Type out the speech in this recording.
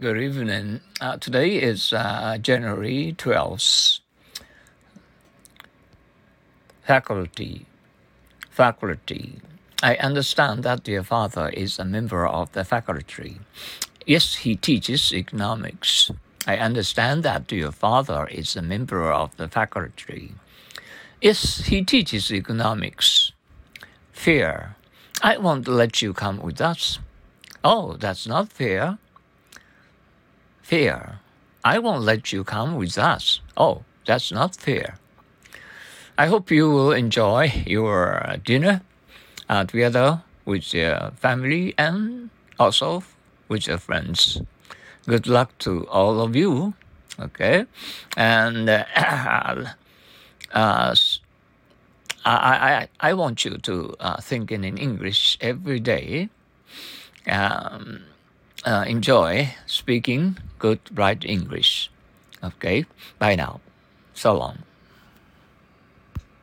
Good evening. Uh, today is uh, January 12th. Faculty. Faculty. I understand that your father is a member of the faculty. Yes, he teaches economics. I understand that your father is a member of the faculty. Yes, he teaches economics. Fair. I won't let you come with us. Oh, that's not fair. Fair. I won't let you come with us. Oh, that's not fair. I hope you will enjoy your dinner uh, together with your family and also with your friends. Good luck to all of you. Okay, and uh, uh, I, I, I want you to uh, think in English every day. Um, uh, enjoy speaking good, right English. Okay, bye now. So long.